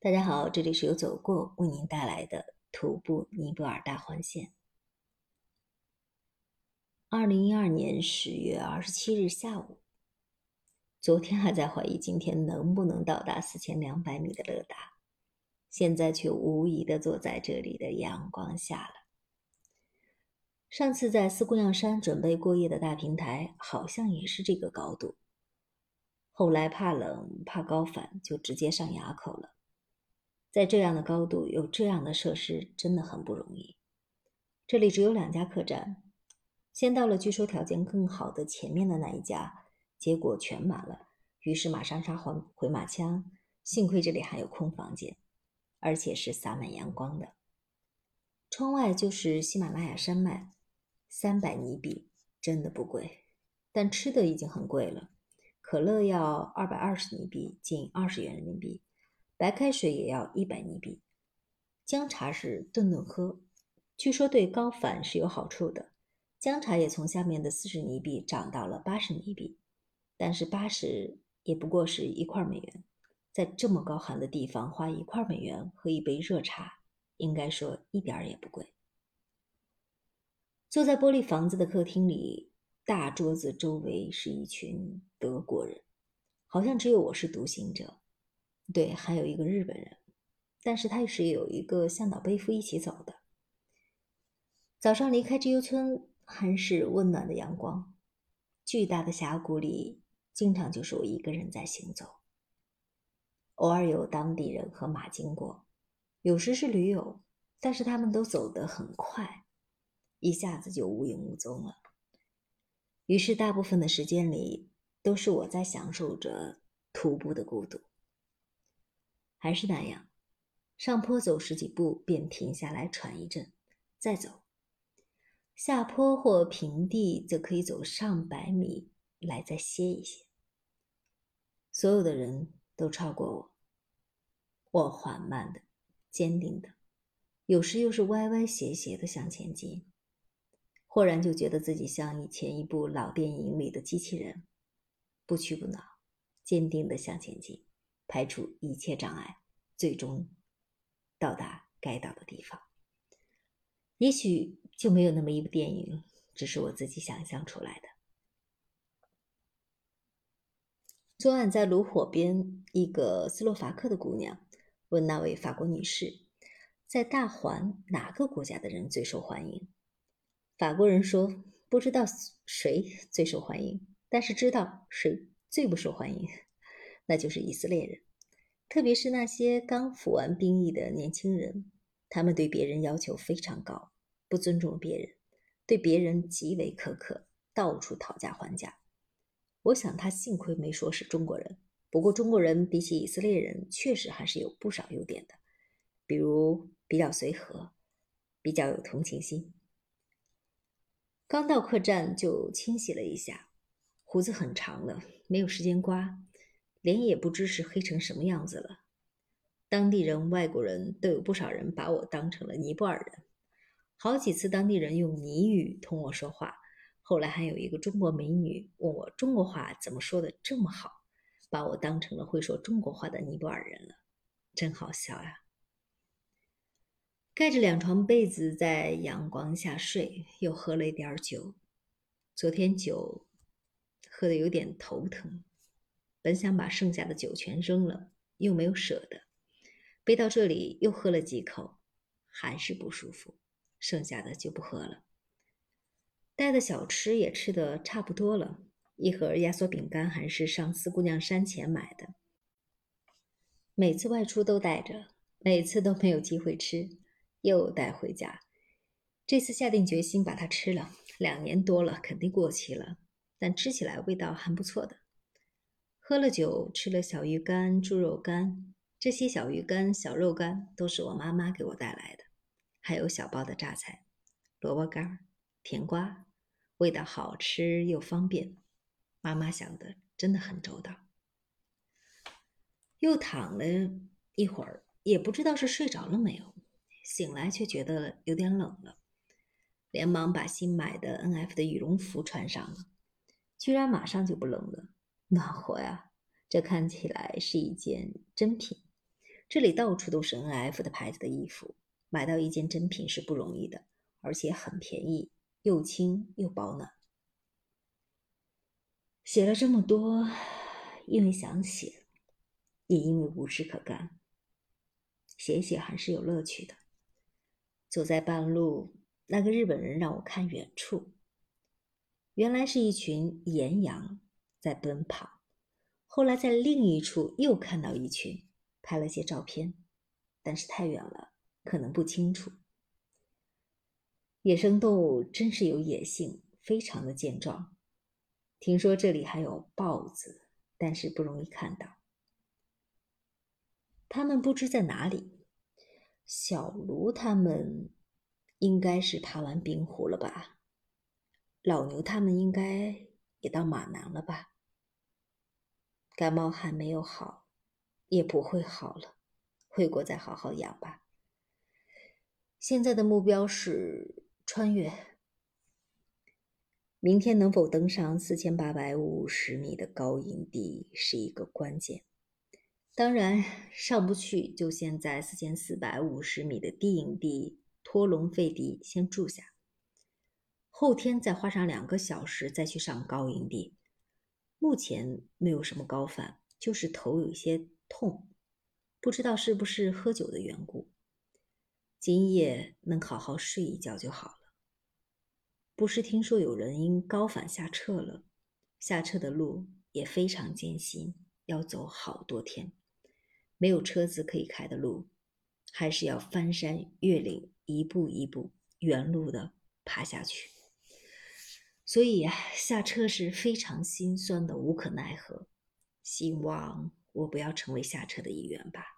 大家好，这里是由走过为您带来的徒步尼泊尔大环线。二零一二年十月二十七日下午，昨天还在怀疑今天能不能到达四千两百米的乐达，现在却无疑的坐在这里的阳光下了。上次在四姑娘山准备过夜的大平台，好像也是这个高度。后来怕冷怕高反，就直接上垭口了。在这样的高度有这样的设施真的很不容易。这里只有两家客栈，先到了据说条件更好的前面的那一家，结果全满了，于是马上杀回回马枪。幸亏这里还有空房间，而且是洒满阳光的，窗外就是喜马拉雅山脉，三百尼比真的不贵，但吃的已经很贵了，可乐要二百二十尼比，近二十元人民币。白开水也要一百尼比，姜茶是顿顿喝，据说对高反是有好处的。姜茶也从下面的四十尼币涨到了八十尼币，但是八十也不过是一块美元，在这么高寒的地方花一块美元喝一杯热茶，应该说一点儿也不贵。坐在玻璃房子的客厅里，大桌子周围是一群德国人，好像只有我是独行者。对，还有一个日本人，但是他是有一个向导背夫一起走的。早上离开知优村，还是温暖的阳光。巨大的峡谷里，经常就是我一个人在行走。偶尔有当地人和马经过，有时是驴友，但是他们都走得很快，一下子就无影无踪了。于是大部分的时间里，都是我在享受着徒步的孤独。还是那样，上坡走十几步便停下来喘一阵，再走；下坡或平地则可以走上百米来再歇一歇。所有的人都超过我，我缓慢的、坚定的，有时又是歪歪斜斜的向前进。忽然就觉得自己像以前一部老电影里的机器人，不屈不挠，坚定的向前进。排除一切障碍，最终到达该到的地方。也许就没有那么一部电影，只是我自己想象出来的。昨晚在炉火边，一个斯洛伐克的姑娘问那位法国女士：“在大环哪个国家的人最受欢迎？”法国人说：“不知道谁最受欢迎，但是知道谁最不受欢迎。”那就是以色列人，特别是那些刚服完兵役的年轻人，他们对别人要求非常高，不尊重别人，对别人极为苛刻，到处讨价还价。我想他幸亏没说是中国人。不过中国人比起以色列人，确实还是有不少优点的，比如比较随和，比较有同情心。刚到客栈就清洗了一下，胡子很长了，没有时间刮。脸也不知是黑成什么样子了。当地人、外国人都有不少人把我当成了尼泊尔人，好几次当地人用尼语同我说话。后来还有一个中国美女问我中国话怎么说的这么好，把我当成了会说中国话的尼泊尔人了，真好笑呀！盖着两床被子在阳光下睡，又喝了一点酒。昨天酒喝的有点头疼。本想把剩下的酒全扔了，又没有舍得背到这里，又喝了几口，还是不舒服，剩下的就不喝了。带的小吃也吃的差不多了，一盒压缩饼干还是上四姑娘山前买的。每次外出都带着，每次都没有机会吃，又带回家。这次下定决心把它吃了，两年多了，肯定过期了，但吃起来味道还不错的。喝了酒，吃了小鱼干、猪肉干，这些小鱼干、小肉干都是我妈妈给我带来的，还有小包的榨菜、萝卜干、甜瓜，味道好吃又方便。妈妈想的真的很周到。又躺了一会儿，也不知道是睡着了没有，醒来却觉得有点冷了，连忙把新买的 N.F 的羽绒服穿上了，居然马上就不冷了。暖和呀，这看起来是一件珍品。这里到处都是 N.F 的牌子的衣服，买到一件真品是不容易的，而且很便宜，又轻又保暖。写了这么多，因为想写，也因为无事可干。写写还是有乐趣的。走在半路，那个日本人让我看远处，原来是一群岩羊在奔跑。后来在另一处又看到一群。拍了些照片，但是太远了，可能不清楚。野生动物真是有野性，非常的健壮。听说这里还有豹子，但是不容易看到。他们不知在哪里。小卢他们应该是爬完冰湖了吧？老牛他们应该也到马南了吧？感冒还没有好。也不会好了，回国再好好养吧。现在的目标是穿越。明天能否登上四千八百五十米的高营地是一个关键。当然，上不去就先在四千四百五十米的低营地托隆费迪先住下，后天再花上两个小时再去上高营地。目前没有什么高反，就是头有些。痛，不知道是不是喝酒的缘故。今夜能好好睡一觉就好了。不是听说有人因高反下撤了，下撤的路也非常艰辛，要走好多天，没有车子可以开的路，还是要翻山越岭，一步一步原路的爬下去。所以，下车是非常心酸的，无可奈何。希望。我不要成为下车的一员吧。